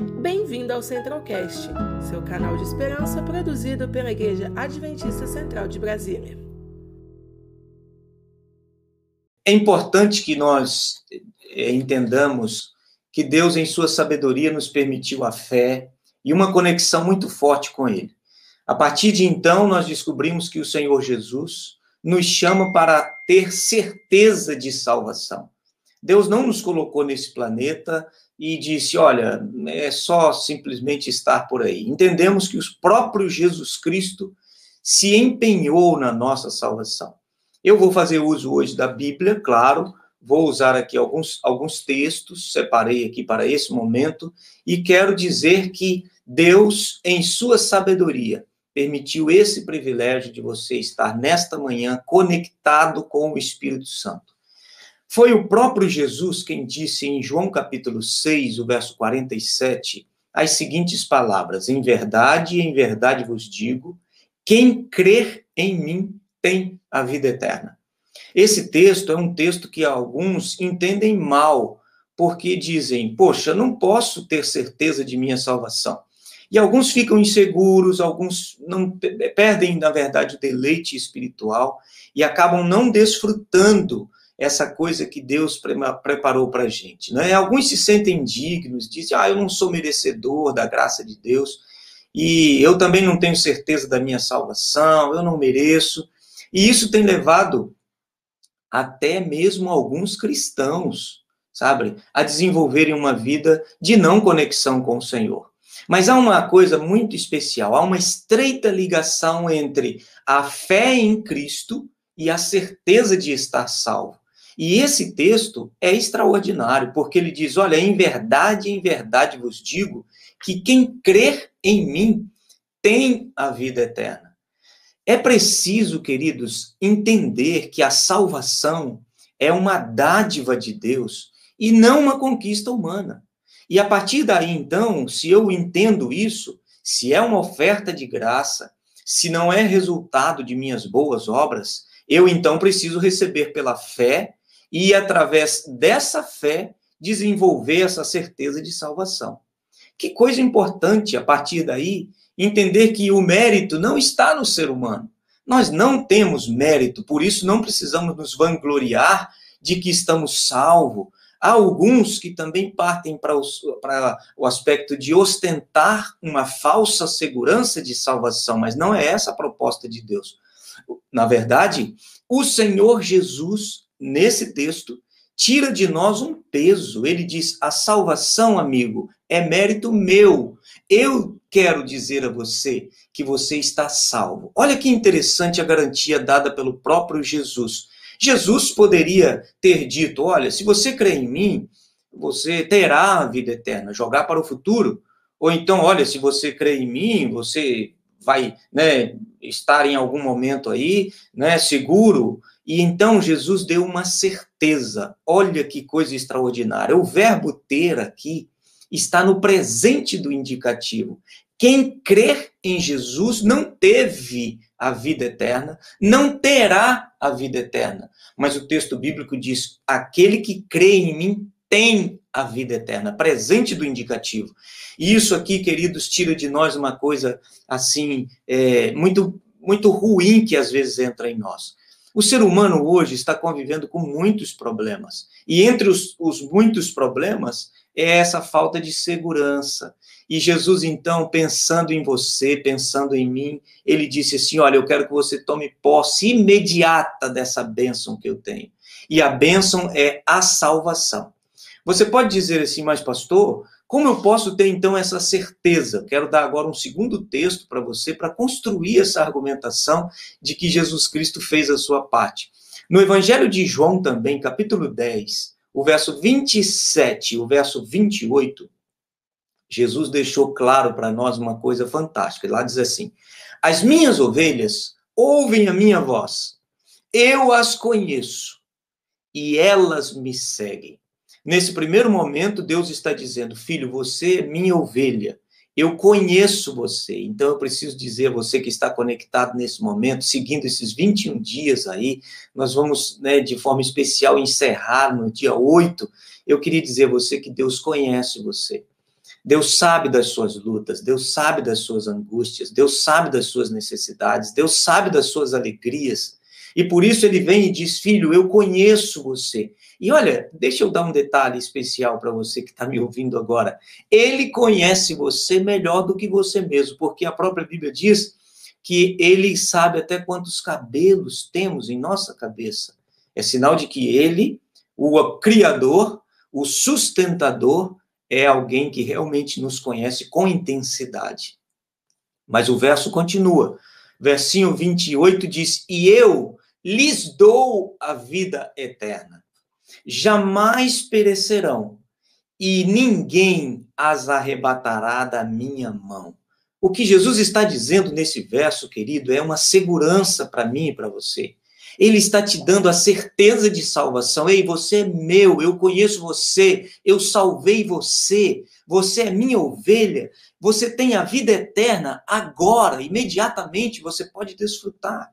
Bem-vindo ao Centralcast, seu canal de esperança produzido pela Igreja Adventista Central de Brasília. É importante que nós é, entendamos que Deus, em sua sabedoria, nos permitiu a fé e uma conexão muito forte com Ele. A partir de então, nós descobrimos que o Senhor Jesus nos chama para ter certeza de salvação. Deus não nos colocou nesse planeta e disse: olha, é só simplesmente estar por aí. Entendemos que o próprio Jesus Cristo se empenhou na nossa salvação. Eu vou fazer uso hoje da Bíblia, claro, vou usar aqui alguns, alguns textos, separei aqui para esse momento, e quero dizer que Deus, em sua sabedoria, permitiu esse privilégio de você estar nesta manhã conectado com o Espírito Santo. Foi o próprio Jesus quem disse em João capítulo 6, o verso 47, as seguintes palavras: Em verdade, em verdade vos digo, quem crer em mim tem a vida eterna. Esse texto é um texto que alguns entendem mal, porque dizem: Poxa, não posso ter certeza de minha salvação. E alguns ficam inseguros, alguns não perdem, na verdade, o deleite espiritual e acabam não desfrutando essa coisa que Deus preparou para a gente. Né? Alguns se sentem dignos, dizem, ah, eu não sou merecedor da graça de Deus, e eu também não tenho certeza da minha salvação, eu não mereço. E isso tem levado até mesmo alguns cristãos, sabe, a desenvolverem uma vida de não conexão com o Senhor. Mas há uma coisa muito especial, há uma estreita ligação entre a fé em Cristo e a certeza de estar salvo. E esse texto é extraordinário, porque ele diz: Olha, em verdade, em verdade vos digo que quem crer em mim tem a vida eterna. É preciso, queridos, entender que a salvação é uma dádiva de Deus e não uma conquista humana. E a partir daí, então, se eu entendo isso, se é uma oferta de graça, se não é resultado de minhas boas obras, eu então preciso receber pela fé e, através dessa fé, desenvolver essa certeza de salvação. Que coisa importante, a partir daí, entender que o mérito não está no ser humano. Nós não temos mérito, por isso não precisamos nos vangloriar de que estamos salvos. Há alguns que também partem para o, para o aspecto de ostentar uma falsa segurança de salvação, mas não é essa a proposta de Deus. Na verdade, o Senhor Jesus nesse texto, tira de nós um peso. Ele diz: a salvação, amigo, é mérito meu. Eu quero dizer a você que você está salvo. Olha que interessante a garantia dada pelo próprio Jesus. Jesus poderia ter dito: olha, se você crê em mim, você terá a vida eterna, jogar para o futuro. Ou então, olha, se você crê em mim, você vai né, estar em algum momento aí, né, seguro, e então Jesus deu uma certeza. Olha que coisa extraordinária. O verbo ter aqui está no presente do indicativo. Quem crer em Jesus não teve a vida eterna, não terá a vida eterna. Mas o texto bíblico diz: aquele que crê em mim tem a vida eterna, presente do indicativo. E isso aqui, queridos, tira de nós uma coisa assim, é, muito, muito ruim que às vezes entra em nós. O ser humano hoje está convivendo com muitos problemas. E entre os, os, muitos problemas é essa falta de segurança. E Jesus, então, pensando em você, pensando em mim, ele disse assim: Olha, eu quero que você tome posse imediata dessa bênção que eu tenho. E a bênção é a salvação. Você pode dizer assim, mas pastor, como eu posso ter então essa certeza? Quero dar agora um segundo texto para você para construir essa argumentação de que Jesus Cristo fez a sua parte. No Evangelho de João também, capítulo 10, o verso 27 o verso 28, Jesus deixou claro para nós uma coisa fantástica. Lá diz assim: As minhas ovelhas ouvem a minha voz, eu as conheço e elas me seguem. Nesse primeiro momento, Deus está dizendo: Filho, você é minha ovelha. Eu conheço você. Então, eu preciso dizer a você que está conectado nesse momento, seguindo esses 21 dias aí, nós vamos, né, de forma especial, encerrar no dia 8. Eu queria dizer a você que Deus conhece você. Deus sabe das suas lutas, Deus sabe das suas angústias, Deus sabe das suas necessidades, Deus sabe das suas alegrias. E por isso ele vem e diz: Filho, eu conheço você. E olha, deixa eu dar um detalhe especial para você que está me ouvindo agora. Ele conhece você melhor do que você mesmo, porque a própria Bíblia diz que ele sabe até quantos cabelos temos em nossa cabeça. É sinal de que ele, o Criador, o sustentador, é alguém que realmente nos conhece com intensidade. Mas o verso continua. Versinho 28 diz: E eu lhes dou a vida eterna. Jamais perecerão, e ninguém as arrebatará da minha mão. O que Jesus está dizendo nesse verso, querido, é uma segurança para mim e para você. Ele está te dando a certeza de salvação. Ei, você é meu, eu conheço você, eu salvei você, você é minha ovelha, você tem a vida eterna agora, imediatamente você pode desfrutar.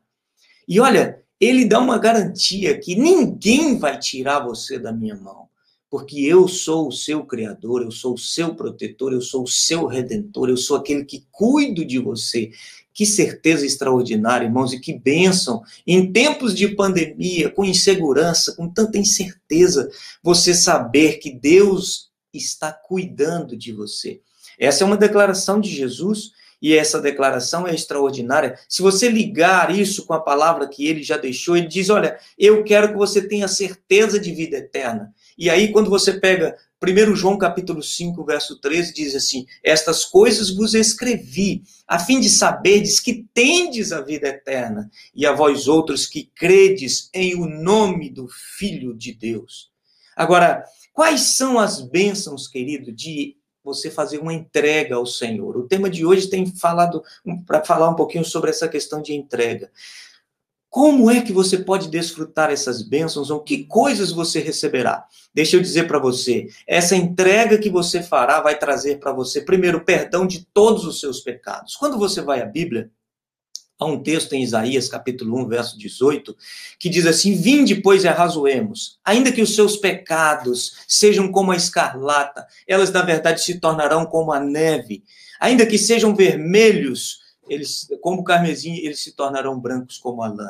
E olha, ele dá uma garantia que ninguém vai tirar você da minha mão, porque eu sou o seu criador, eu sou o seu protetor, eu sou o seu redentor, eu sou aquele que cuido de você. Que certeza extraordinária, irmãos, e que bênção. Em tempos de pandemia, com insegurança, com tanta incerteza, você saber que Deus está cuidando de você. Essa é uma declaração de Jesus e essa declaração é extraordinária. Se você ligar isso com a palavra que ele já deixou, ele diz: Olha, eu quero que você tenha certeza de vida eterna. E aí, quando você pega 1 João capítulo 5, verso 13, diz assim: Estas coisas vos escrevi, a fim de saberdes que tendes a vida eterna, e a vós outros que credes em o nome do Filho de Deus. Agora, quais são as bênçãos, querido, de você fazer uma entrega ao Senhor. O tema de hoje tem falado para falar um pouquinho sobre essa questão de entrega. Como é que você pode desfrutar essas bênçãos ou que coisas você receberá? Deixa eu dizer para você, essa entrega que você fará vai trazer para você, primeiro, perdão de todos os seus pecados. Quando você vai à Bíblia, Há um texto em Isaías, capítulo 1, verso 18, que diz assim: Vinde, pois, e arrazoemos, ainda que os seus pecados sejam como a escarlata, elas, na verdade, se tornarão como a neve. Ainda que sejam vermelhos, eles, como o carmesim, eles se tornarão brancos como a lã.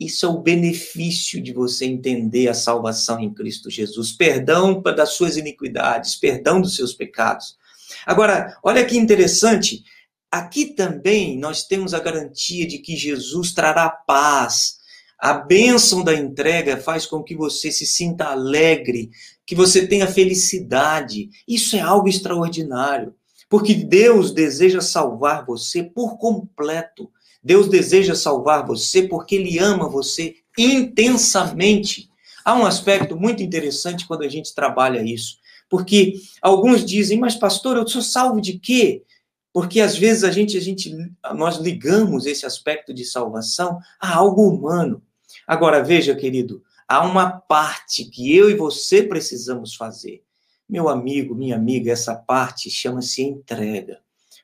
Isso é o benefício de você entender a salvação em Cristo Jesus. Perdão das suas iniquidades, perdão dos seus pecados. Agora, olha que interessante, Aqui também nós temos a garantia de que Jesus trará paz. A bênção da entrega faz com que você se sinta alegre, que você tenha felicidade. Isso é algo extraordinário, porque Deus deseja salvar você por completo. Deus deseja salvar você porque Ele ama você intensamente. Há um aspecto muito interessante quando a gente trabalha isso, porque alguns dizem, mas pastor, eu sou salvo de quê? Porque às vezes a gente, a gente, nós ligamos esse aspecto de salvação a algo humano. Agora veja, querido, há uma parte que eu e você precisamos fazer. Meu amigo, minha amiga, essa parte chama-se entrega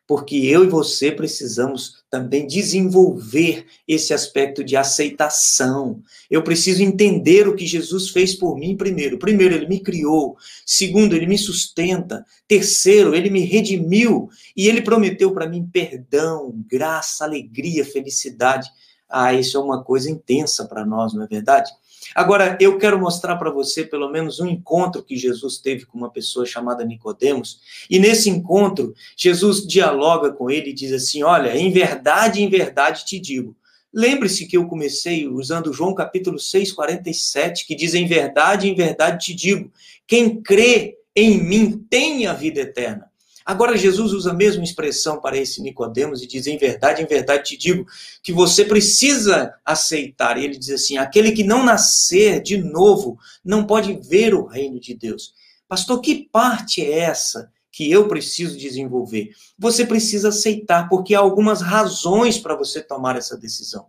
porque eu e você precisamos também desenvolver esse aspecto de aceitação. Eu preciso entender o que Jesus fez por mim primeiro. Primeiro, ele me criou. Segundo, ele me sustenta. Terceiro, ele me redimiu e ele prometeu para mim perdão, graça, alegria, felicidade. Ah, isso é uma coisa intensa para nós, não é verdade? Agora, eu quero mostrar para você pelo menos um encontro que Jesus teve com uma pessoa chamada Nicodemos, e nesse encontro, Jesus dialoga com ele e diz assim: "Olha, em verdade, em verdade te digo, Lembre-se que eu comecei usando João capítulo 6, 47, que diz: Em verdade, em verdade te digo, quem crê em mim tem a vida eterna. Agora Jesus usa a mesma expressão para esse Nicodemos e diz: "Em verdade, em verdade te digo que você precisa aceitar". E ele diz assim: "Aquele que não nascer de novo não pode ver o reino de Deus". Pastor, que parte é essa que eu preciso desenvolver? Você precisa aceitar, porque há algumas razões para você tomar essa decisão.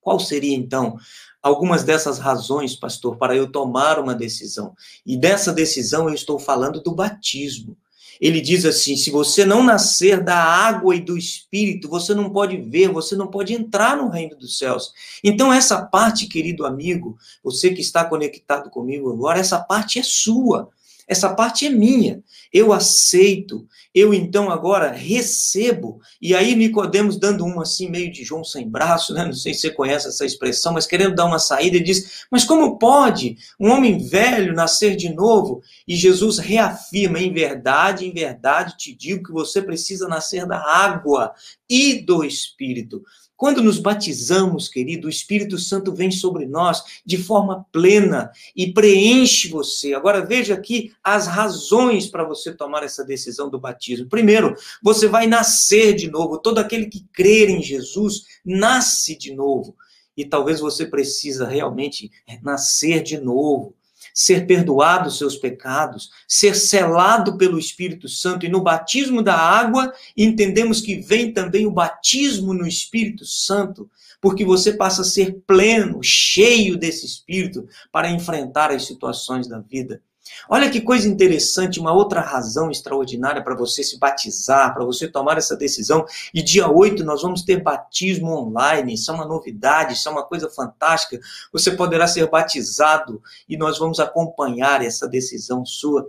Qual seria então algumas dessas razões, pastor, para eu tomar uma decisão? E dessa decisão eu estou falando do batismo ele diz assim: se você não nascer da água e do espírito, você não pode ver, você não pode entrar no reino dos céus. Então, essa parte, querido amigo, você que está conectado comigo agora, essa parte é sua. Essa parte é minha. Eu aceito, eu então agora recebo. E aí Nicodemos dando uma assim meio de João sem braço, né? Não sei se você conhece essa expressão, mas querendo dar uma saída, ele diz: "Mas como pode um homem velho nascer de novo?" E Jesus reafirma: "Em verdade, em verdade te digo que você precisa nascer da água e do espírito." Quando nos batizamos, querido, o Espírito Santo vem sobre nós de forma plena e preenche você. Agora veja aqui as razões para você tomar essa decisão do batismo. Primeiro, você vai nascer de novo. Todo aquele que crer em Jesus nasce de novo. E talvez você precisa realmente nascer de novo ser perdoado os seus pecados, ser selado pelo Espírito Santo. E no batismo da água, entendemos que vem também o batismo no Espírito Santo, porque você passa a ser pleno, cheio desse Espírito para enfrentar as situações da vida. Olha que coisa interessante, uma outra razão extraordinária para você se batizar, para você tomar essa decisão. E dia 8 nós vamos ter batismo online, isso é uma novidade, isso é uma coisa fantástica. Você poderá ser batizado e nós vamos acompanhar essa decisão sua.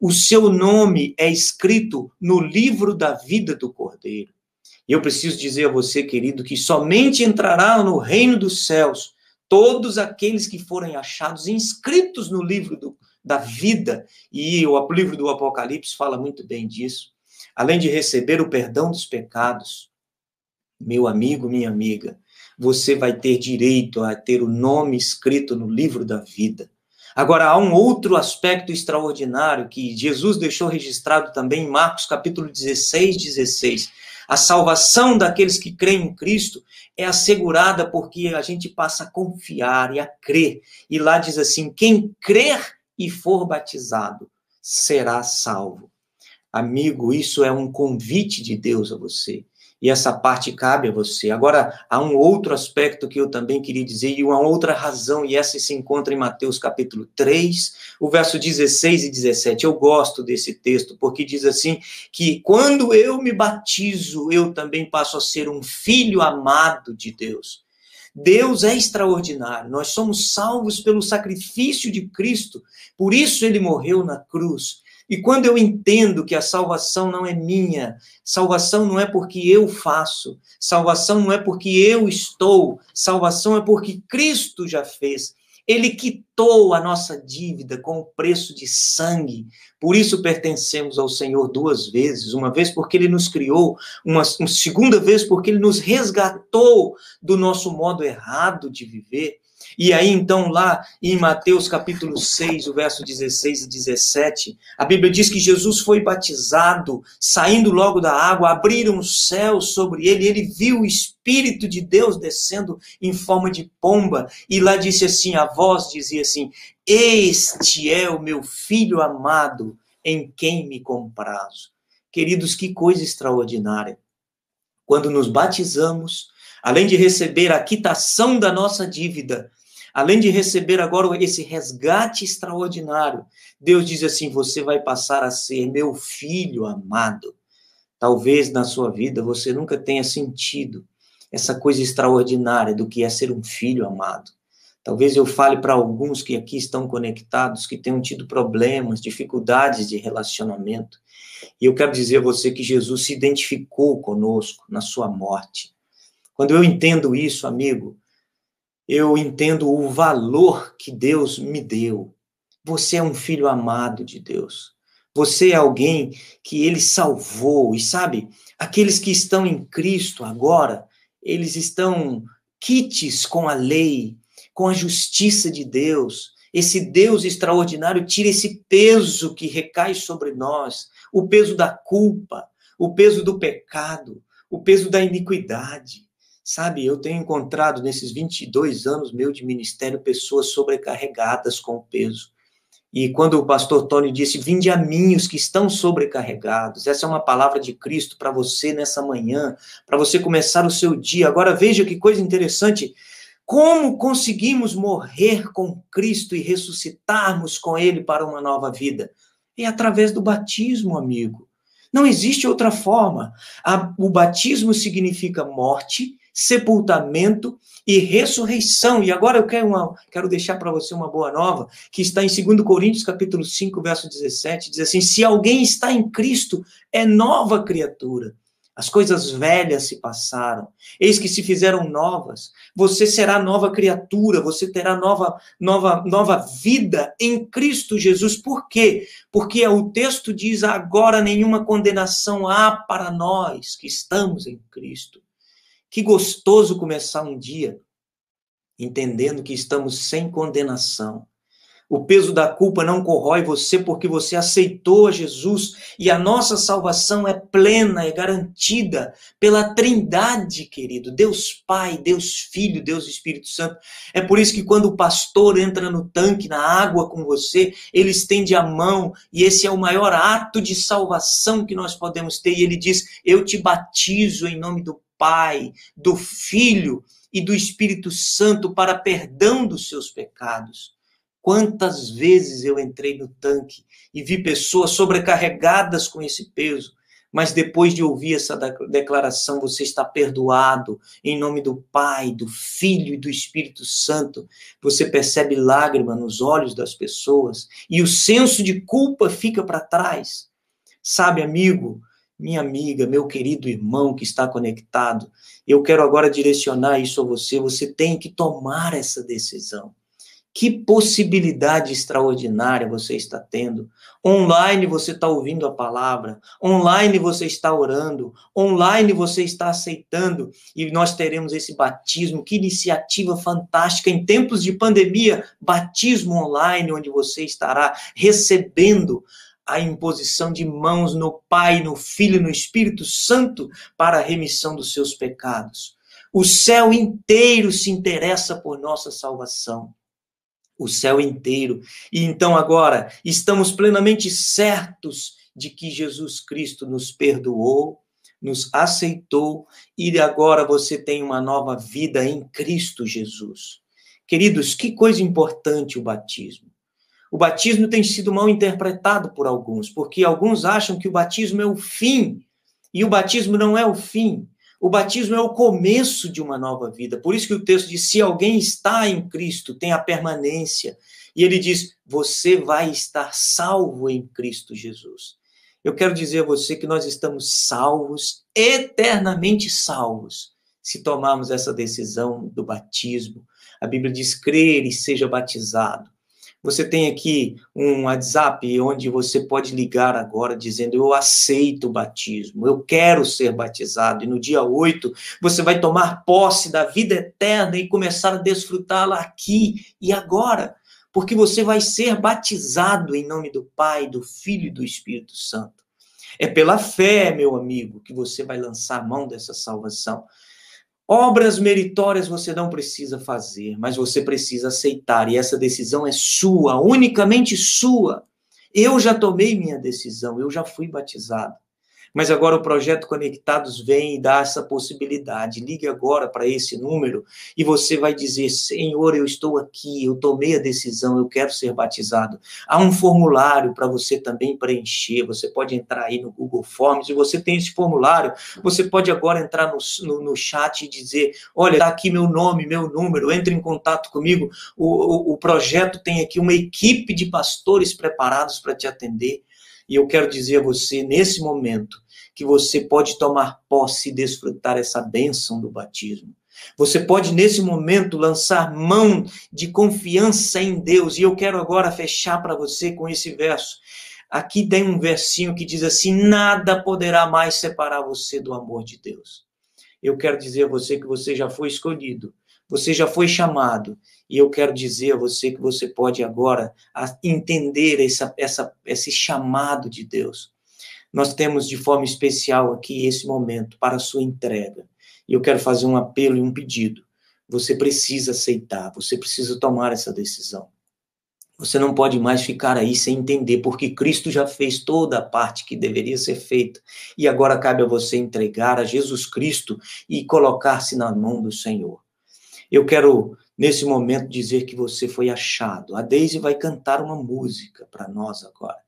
O seu nome é escrito no livro da vida do Cordeiro. E eu preciso dizer a você, querido, que somente entrará no reino dos céus todos aqueles que forem achados inscritos no livro do da vida, e o livro do Apocalipse fala muito bem disso. Além de receber o perdão dos pecados, meu amigo, minha amiga, você vai ter direito a ter o nome escrito no livro da vida. Agora, há um outro aspecto extraordinário que Jesus deixou registrado também em Marcos capítulo 16, 16. A salvação daqueles que creem em Cristo é assegurada porque a gente passa a confiar e a crer. E lá diz assim: quem crer e for batizado, será salvo. Amigo, isso é um convite de Deus a você. E essa parte cabe a você. Agora, há um outro aspecto que eu também queria dizer, e uma outra razão, e essa se encontra em Mateus capítulo 3, o verso 16 e 17. Eu gosto desse texto, porque diz assim: que quando eu me batizo, eu também passo a ser um filho amado de Deus. Deus é extraordinário. Nós somos salvos pelo sacrifício de Cristo. Por isso ele morreu na cruz. E quando eu entendo que a salvação não é minha, salvação não é porque eu faço, salvação não é porque eu estou, salvação é porque Cristo já fez. Ele quitou a nossa dívida com o preço de sangue. Por isso pertencemos ao Senhor duas vezes. Uma vez porque ele nos criou, uma, uma segunda vez porque ele nos resgatou do nosso modo errado de viver. E aí, então, lá em Mateus capítulo 6, o verso 16 e 17, a Bíblia diz que Jesus foi batizado, saindo logo da água, abriram os céus sobre ele, e ele viu o Espírito de Deus descendo em forma de pomba, e lá disse assim: a voz dizia assim: Este é o meu filho amado, em quem me comprazo. Queridos, que coisa extraordinária. Quando nos batizamos, além de receber a quitação da nossa dívida, além de receber agora esse resgate extraordinário, Deus diz assim: você vai passar a ser meu filho amado. Talvez na sua vida você nunca tenha sentido essa coisa extraordinária do que é ser um filho amado. Talvez eu fale para alguns que aqui estão conectados, que tenham tido problemas, dificuldades de relacionamento. E eu quero dizer a você que Jesus se identificou conosco na sua morte. Quando eu entendo isso, amigo, eu entendo o valor que Deus me deu. Você é um filho amado de Deus. Você é alguém que ele salvou. E sabe, aqueles que estão em Cristo agora, eles estão quites com a lei, com a justiça de Deus. Esse Deus extraordinário tira esse peso que recai sobre nós, o peso da culpa, o peso do pecado, o peso da iniquidade. Sabe, eu tenho encontrado nesses 22 anos meu de ministério pessoas sobrecarregadas com o peso. E quando o pastor Tony disse: Vinde a mim os que estão sobrecarregados, essa é uma palavra de Cristo para você nessa manhã, para você começar o seu dia. Agora veja que coisa interessante. Como conseguimos morrer com Cristo e ressuscitarmos com Ele para uma nova vida? É através do batismo, amigo. Não existe outra forma. o batismo significa morte sepultamento e ressurreição. E agora eu quero, uma, quero deixar para você uma boa nova, que está em 2 Coríntios, capítulo 5, verso 17, diz assim: "Se alguém está em Cristo, é nova criatura. As coisas velhas se passaram, eis que se fizeram novas. Você será nova criatura, você terá nova, nova, nova vida em Cristo Jesus. Por quê? Porque o texto diz: agora nenhuma condenação há para nós que estamos em Cristo. Que gostoso começar um dia entendendo que estamos sem condenação. O peso da culpa não corrói você porque você aceitou a Jesus e a nossa salvação é plena, é garantida pela Trindade, querido. Deus Pai, Deus Filho, Deus Espírito Santo. É por isso que quando o pastor entra no tanque, na água com você, ele estende a mão e esse é o maior ato de salvação que nós podemos ter. E ele diz: Eu te batizo em nome do Pai, do Filho e do Espírito Santo para perdão dos seus pecados. Quantas vezes eu entrei no tanque e vi pessoas sobrecarregadas com esse peso, mas depois de ouvir essa declaração, você está perdoado em nome do Pai, do Filho e do Espírito Santo. Você percebe lágrima nos olhos das pessoas e o senso de culpa fica para trás. Sabe, amigo, minha amiga, meu querido irmão que está conectado, eu quero agora direcionar isso a você. Você tem que tomar essa decisão. Que possibilidade extraordinária você está tendo. Online você está ouvindo a palavra, online você está orando, online você está aceitando, e nós teremos esse batismo. Que iniciativa fantástica em tempos de pandemia batismo online, onde você estará recebendo a imposição de mãos no Pai, no Filho e no Espírito Santo para a remissão dos seus pecados. O céu inteiro se interessa por nossa salvação o céu inteiro. E então agora estamos plenamente certos de que Jesus Cristo nos perdoou, nos aceitou e agora você tem uma nova vida em Cristo Jesus. Queridos, que coisa importante o batismo. O batismo tem sido mal interpretado por alguns, porque alguns acham que o batismo é o fim, e o batismo não é o fim. O batismo é o começo de uma nova vida. Por isso que o texto diz: se alguém está em Cristo, tem a permanência. E ele diz: você vai estar salvo em Cristo Jesus. Eu quero dizer a você que nós estamos salvos, eternamente salvos, se tomarmos essa decisão do batismo. A Bíblia diz: crer e seja batizado. Você tem aqui um WhatsApp onde você pode ligar agora dizendo: Eu aceito o batismo, eu quero ser batizado. E no dia 8, você vai tomar posse da vida eterna e começar a desfrutá-la aqui e agora, porque você vai ser batizado em nome do Pai, do Filho e do Espírito Santo. É pela fé, meu amigo, que você vai lançar a mão dessa salvação. Obras meritórias você não precisa fazer, mas você precisa aceitar, e essa decisão é sua, unicamente sua. Eu já tomei minha decisão, eu já fui batizado. Mas agora o projeto Conectados vem e dá essa possibilidade. Ligue agora para esse número e você vai dizer: Senhor, eu estou aqui, eu tomei a decisão, eu quero ser batizado. Há um formulário para você também preencher. Você pode entrar aí no Google Forms e você tem esse formulário. Você pode agora entrar no, no, no chat e dizer: Olha, está aqui meu nome, meu número, entre em contato comigo. O, o, o projeto tem aqui uma equipe de pastores preparados para te atender. E eu quero dizer a você, nesse momento, que você pode tomar posse e desfrutar essa bênção do batismo. Você pode, nesse momento, lançar mão de confiança em Deus. E eu quero agora fechar para você com esse verso. Aqui tem um versinho que diz assim: Nada poderá mais separar você do amor de Deus. Eu quero dizer a você que você já foi escolhido, você já foi chamado. E eu quero dizer a você que você pode agora entender essa, essa, esse chamado de Deus nós temos de forma especial aqui esse momento para a sua entrega. E eu quero fazer um apelo e um pedido. Você precisa aceitar, você precisa tomar essa decisão. Você não pode mais ficar aí sem entender, porque Cristo já fez toda a parte que deveria ser feita. E agora cabe a você entregar a Jesus Cristo e colocar-se na mão do Senhor. Eu quero, nesse momento, dizer que você foi achado. A Deise vai cantar uma música para nós agora.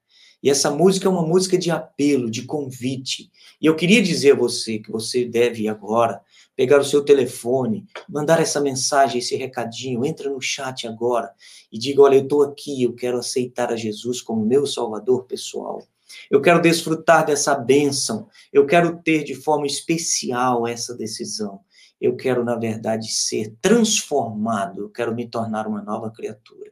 E essa música é uma música de apelo, de convite. E eu queria dizer a você que você deve agora pegar o seu telefone, mandar essa mensagem, esse recadinho, entra no chat agora e diga: Olha, eu estou aqui, eu quero aceitar a Jesus como meu Salvador pessoal. Eu quero desfrutar dessa bênção, eu quero ter de forma especial essa decisão. Eu quero, na verdade, ser transformado, eu quero me tornar uma nova criatura.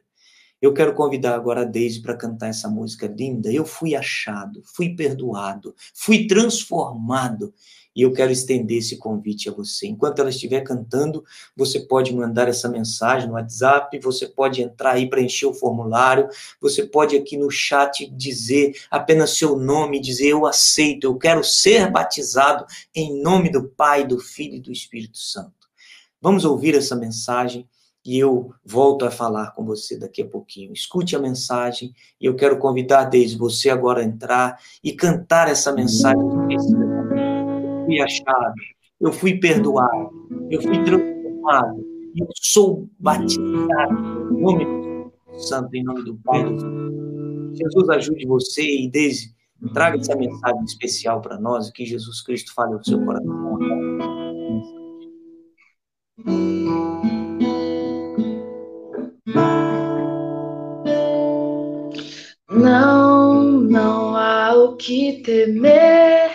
Eu quero convidar agora a Deise para cantar essa música linda. Eu fui achado, fui perdoado, fui transformado e eu quero estender esse convite a você. Enquanto ela estiver cantando, você pode mandar essa mensagem no WhatsApp, você pode entrar aí preencher o formulário, você pode aqui no chat dizer apenas seu nome, dizer eu aceito, eu quero ser batizado em nome do Pai, do Filho e do Espírito Santo. Vamos ouvir essa mensagem e eu volto a falar com você daqui a pouquinho. Escute a mensagem e eu quero convidar desde você agora a entrar e cantar essa mensagem fui achado, eu fui perdoado, eu fui transformado, eu sou batizado em nome do Santo, em nome do Pai do. Jesus ajude você e desde traga essa mensagem especial para nós, que Jesus Cristo fale ao seu coração. Não, não há o que temer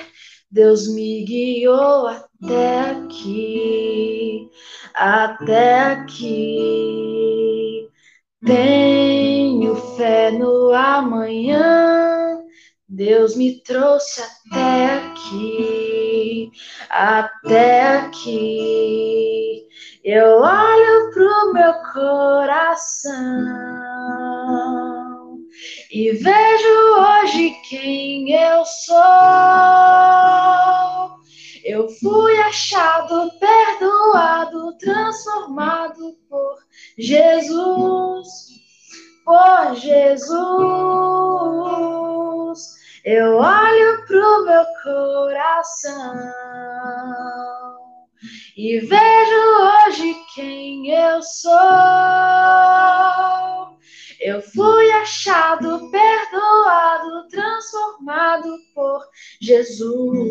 Deus me guiou até aqui, até aqui. Tenho fé no amanhã. Deus me trouxe até aqui, até aqui. Eu olho pro meu coração e vejo hoje quem eu sou. Eu fui achado, perdoado, transformado por Jesus, por Jesus. Eu olho pro meu coração e vejo hoje quem eu sou. Jesus.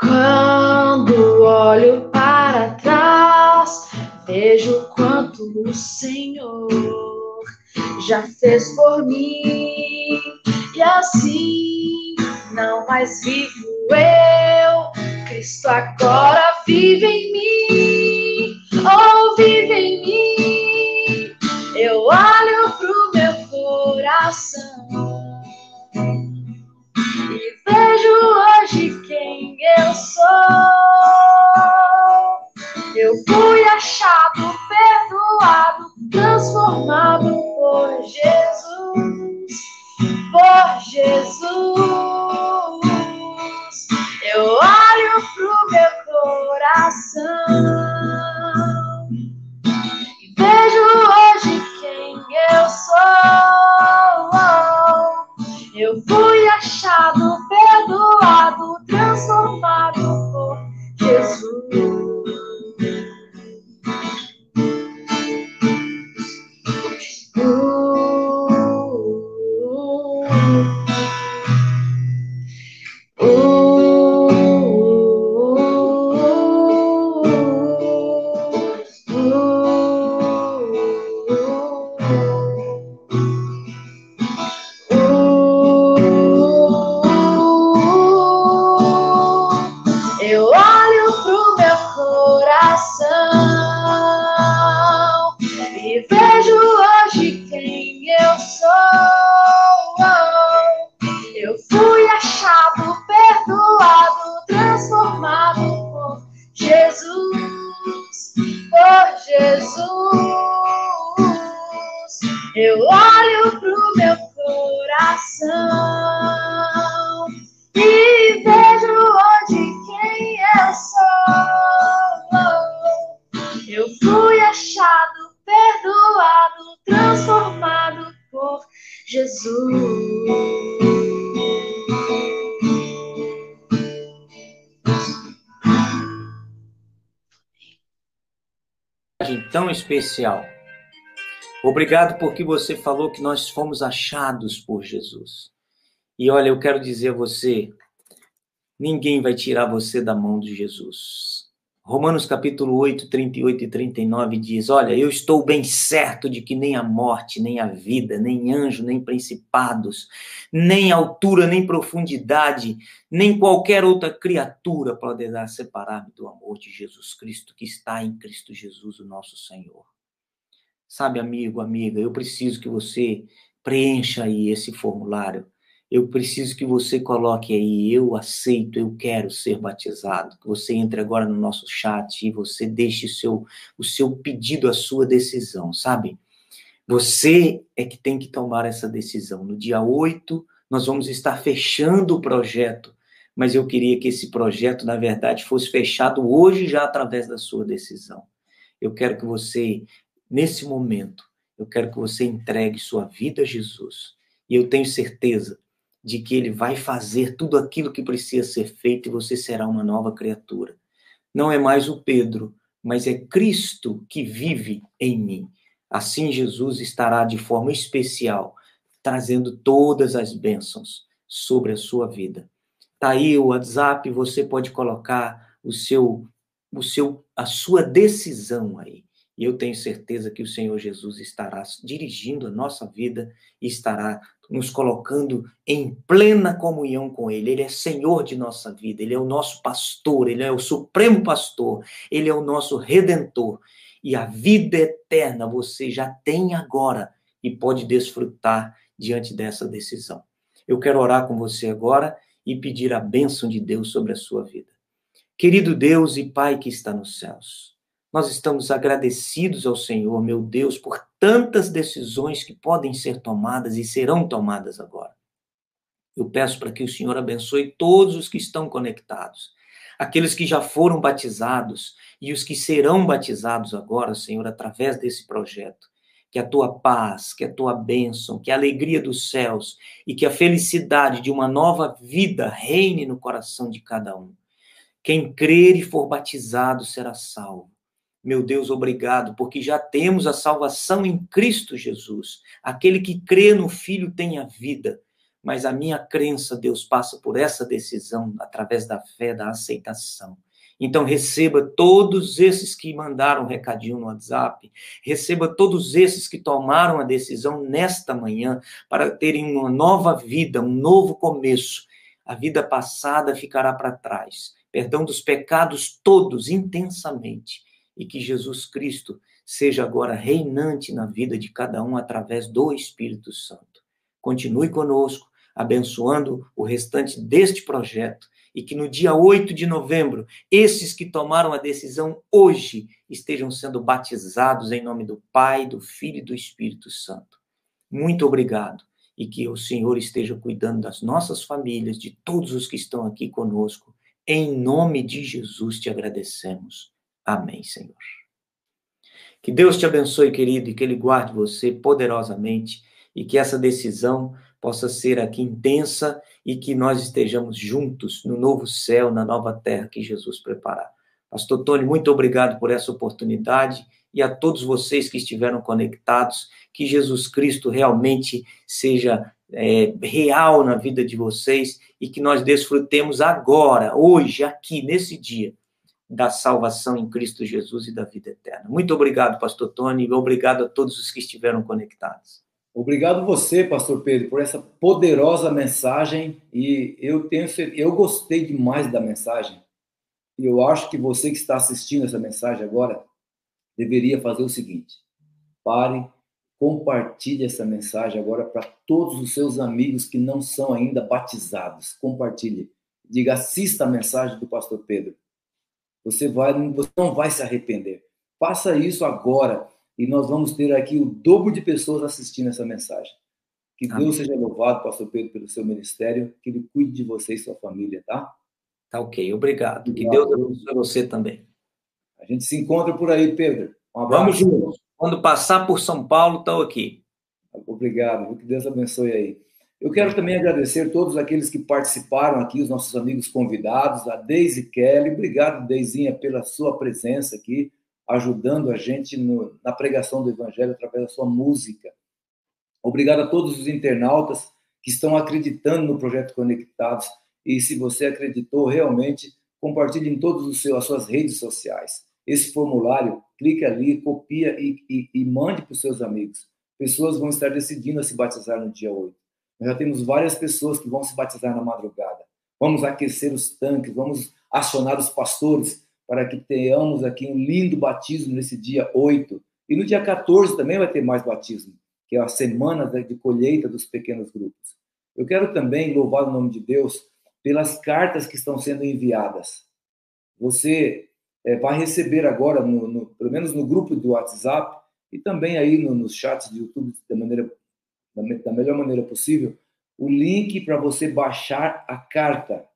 Quando olho para trás, vejo quanto o Senhor já fez por mim. E assim, não mais vivo eu, Cristo agora vive em mim oh, vive em mim. Eu meu coração e vejo hoje quem eu sou. Eu fui achado, perdoado, transformado por Jesus, por Jesus. Eu olho pro meu coração. Vejo especial. Obrigado porque você falou que nós fomos achados por Jesus. E olha, eu quero dizer a você, ninguém vai tirar você da mão de Jesus. Romanos capítulo 8, 38 e 39 diz: Olha, eu estou bem certo de que nem a morte, nem a vida, nem anjo, nem principados, nem altura, nem profundidade, nem qualquer outra criatura poderá separar-me do amor de Jesus Cristo que está em Cristo Jesus, o nosso Senhor. Sabe, amigo, amiga, eu preciso que você preencha aí esse formulário eu preciso que você coloque aí, eu aceito, eu quero ser batizado. Que você entre agora no nosso chat e você deixe o seu, o seu pedido, a sua decisão, sabe? Você é que tem que tomar essa decisão. No dia 8, nós vamos estar fechando o projeto, mas eu queria que esse projeto, na verdade, fosse fechado hoje já através da sua decisão. Eu quero que você, nesse momento, eu quero que você entregue sua vida a Jesus. E eu tenho certeza de que ele vai fazer tudo aquilo que precisa ser feito e você será uma nova criatura. Não é mais o Pedro, mas é Cristo que vive em mim. Assim, Jesus estará de forma especial trazendo todas as bênçãos sobre a sua vida. Tá aí o WhatsApp, você pode colocar o seu, o seu, a sua decisão aí. E eu tenho certeza que o Senhor Jesus estará dirigindo a nossa vida e estará nos colocando em plena comunhão com Ele. Ele é Senhor de nossa vida, Ele é o nosso pastor, Ele é o supremo pastor, Ele é o nosso redentor. E a vida eterna você já tem agora e pode desfrutar diante dessa decisão. Eu quero orar com você agora e pedir a bênção de Deus sobre a sua vida. Querido Deus e Pai que está nos céus, nós estamos agradecidos ao Senhor, meu Deus, por tantas decisões que podem ser tomadas e serão tomadas agora. Eu peço para que o Senhor abençoe todos os que estão conectados, aqueles que já foram batizados e os que serão batizados agora, Senhor, através desse projeto. Que a tua paz, que a tua bênção, que a alegria dos céus e que a felicidade de uma nova vida reine no coração de cada um. Quem crer e for batizado será salvo. Meu Deus, obrigado, porque já temos a salvação em Cristo Jesus. Aquele que crê no Filho tem a vida. Mas a minha crença, Deus, passa por essa decisão através da fé, da aceitação. Então, receba todos esses que mandaram um recadinho no WhatsApp, receba todos esses que tomaram a decisão nesta manhã para terem uma nova vida, um novo começo. A vida passada ficará para trás. Perdão dos pecados todos intensamente e que Jesus Cristo seja agora reinante na vida de cada um através do Espírito Santo. Continue conosco, abençoando o restante deste projeto e que no dia 8 de novembro, esses que tomaram a decisão hoje estejam sendo batizados em nome do Pai, do Filho e do Espírito Santo. Muito obrigado e que o Senhor esteja cuidando das nossas famílias, de todos os que estão aqui conosco. Em nome de Jesus te agradecemos. Amém, Senhor. Que Deus te abençoe, querido, e que Ele guarde você poderosamente e que essa decisão possa ser aqui intensa e que nós estejamos juntos no novo céu, na nova terra que Jesus preparar. Pastor Tony, muito obrigado por essa oportunidade e a todos vocês que estiveram conectados, que Jesus Cristo realmente seja é, real na vida de vocês e que nós desfrutemos agora, hoje, aqui, nesse dia, da salvação em Cristo Jesus e da vida eterna. Muito obrigado, pastor Tony, e obrigado a todos os que estiveram conectados. Obrigado você, pastor Pedro, por essa poderosa mensagem e eu tenho eu gostei demais da mensagem. E eu acho que você que está assistindo essa mensagem agora deveria fazer o seguinte: pare, compartilhe essa mensagem agora para todos os seus amigos que não são ainda batizados. Compartilhe. Diga, assista a mensagem do pastor Pedro você, vai, você não vai se arrepender. Faça isso agora e nós vamos ter aqui o dobro de pessoas assistindo essa mensagem. Que Amém. Deus seja louvado, pastor Pedro, pelo seu ministério, que ele cuide de você e sua família, tá? Tá ok, obrigado. obrigado. Que Deus abençoe você também. A gente se encontra por aí, Pedro. Um Vamos juntos. Quando passar por São Paulo, estou aqui. Obrigado. Que Deus abençoe aí. Eu quero também agradecer todos aqueles que participaram aqui, os nossos amigos convidados, a Deise Kelly. Obrigado, Deizinha, pela sua presença aqui, ajudando a gente no, na pregação do Evangelho através da sua música. Obrigado a todos os internautas que estão acreditando no projeto Conectados. E se você acreditou realmente, compartilhe em todas as suas redes sociais. Esse formulário, clique ali, copia e, e, e mande para os seus amigos. Pessoas vão estar decidindo a se batizar no dia 8. Nós já temos várias pessoas que vão se batizar na madrugada. Vamos aquecer os tanques, vamos acionar os pastores para que tenhamos aqui um lindo batismo nesse dia 8. E no dia 14 também vai ter mais batismo, que é a semana de colheita dos pequenos grupos. Eu quero também louvar o nome de Deus pelas cartas que estão sendo enviadas. Você é, vai receber agora, no, no, pelo menos no grupo do WhatsApp e também aí no, nos chats do YouTube, da, maneira, da, melhor maneira possível, o link para você baixar a carta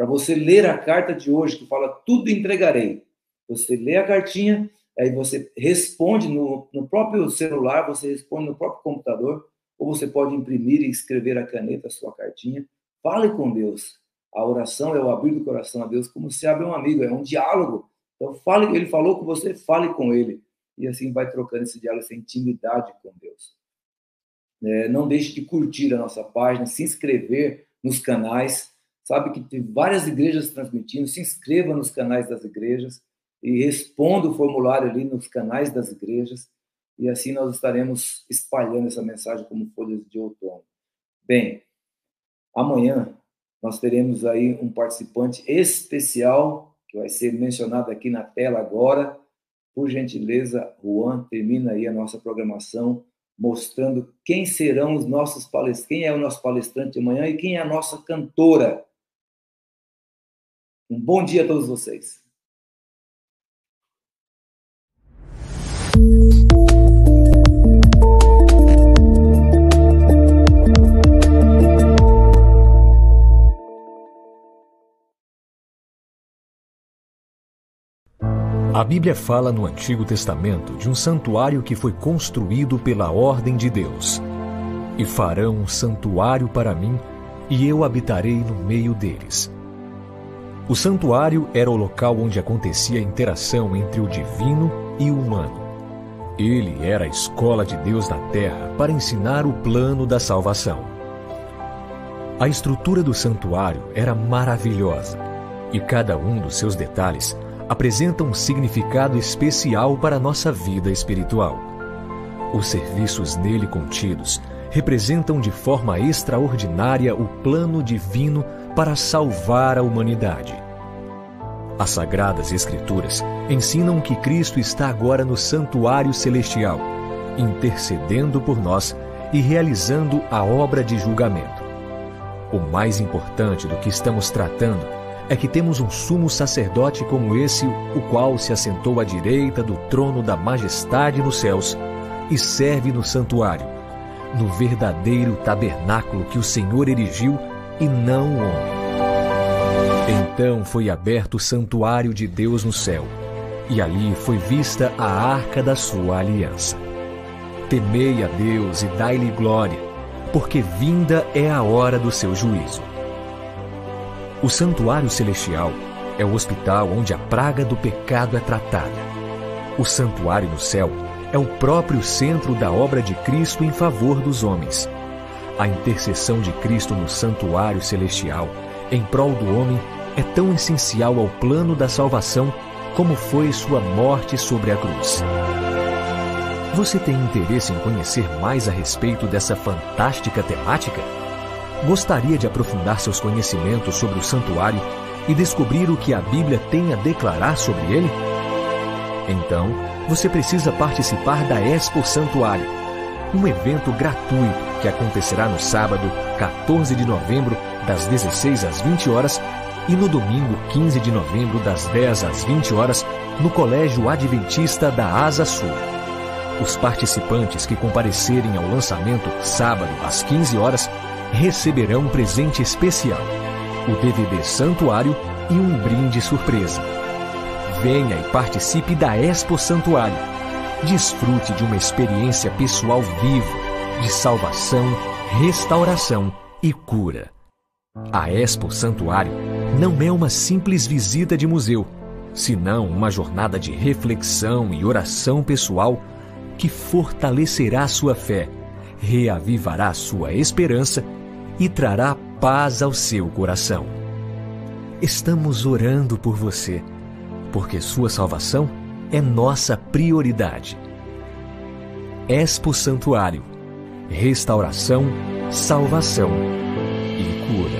para você ler a carta de hoje, que fala tudo entregarei. Você lê a cartinha, aí você responde no, no próprio celular, você responde no próprio computador, ou você pode imprimir e escrever a caneta, a sua cartinha. Fale com Deus. A oração é o abrir do coração a Deus, como se abre um amigo, é um diálogo. Então, fale, ele falou com você, fale com ele. E assim vai trocando esse diálogo, essa intimidade com Deus. É, não deixe de curtir a nossa página, se inscrever nos canais sabe que tem várias igrejas transmitindo, se inscreva nos canais das igrejas e responda o formulário ali nos canais das igrejas, e assim nós estaremos espalhando essa mensagem como folhas de outono. Bem, amanhã nós teremos aí um participante especial, que vai ser mencionado aqui na tela agora. Por gentileza, Juan, termina aí a nossa programação mostrando quem serão os nossos palestrantes, quem é o nosso palestrante de amanhã e quem é a nossa cantora um bom dia a todos vocês. A Bíblia fala no Antigo Testamento de um santuário que foi construído pela ordem de Deus. E farão um santuário para mim, e eu habitarei no meio deles o santuário era o local onde acontecia a interação entre o divino e o humano. Ele era a escola de Deus na terra para ensinar o plano da salvação. A estrutura do santuário era maravilhosa e cada um dos seus detalhes apresenta um significado especial para nossa vida espiritual. Os serviços nele contidos representam de forma extraordinária o plano divino para salvar a humanidade. As Sagradas Escrituras ensinam que Cristo está agora no santuário celestial, intercedendo por nós e realizando a obra de julgamento. O mais importante do que estamos tratando é que temos um sumo sacerdote como esse, o qual se assentou à direita do trono da majestade nos céus e serve no santuário, no verdadeiro tabernáculo que o Senhor erigiu e não o homem. Então foi aberto o santuário de Deus no céu, e ali foi vista a arca da sua aliança. Temei a Deus e dai-lhe glória, porque vinda é a hora do seu juízo. O santuário celestial é o hospital onde a praga do pecado é tratada. O santuário no céu é o próprio centro da obra de Cristo em favor dos homens. A intercessão de Cristo no santuário celestial em prol do homem é tão essencial ao plano da salvação como foi sua morte sobre a cruz. Você tem interesse em conhecer mais a respeito dessa fantástica temática? Gostaria de aprofundar seus conhecimentos sobre o santuário e descobrir o que a Bíblia tem a declarar sobre ele? Então, você precisa participar da Expo Santuário um evento gratuito que acontecerá no sábado, 14 de novembro, das 16 às 20 horas, e no domingo, 15 de novembro, das 10 às 20 horas, no Colégio Adventista da Asa Sul. Os participantes que comparecerem ao lançamento, sábado, às 15 horas, receberão um presente especial: o DVD Santuário e um brinde surpresa. Venha e participe da Expo Santuário Desfrute de uma experiência pessoal viva de salvação, restauração e cura. A Expo Santuário não é uma simples visita de museu, senão uma jornada de reflexão e oração pessoal que fortalecerá sua fé, reavivará sua esperança e trará paz ao seu coração. Estamos orando por você, porque sua salvação é nossa prioridade. Expo Santuário Restauração, Salvação e Cura.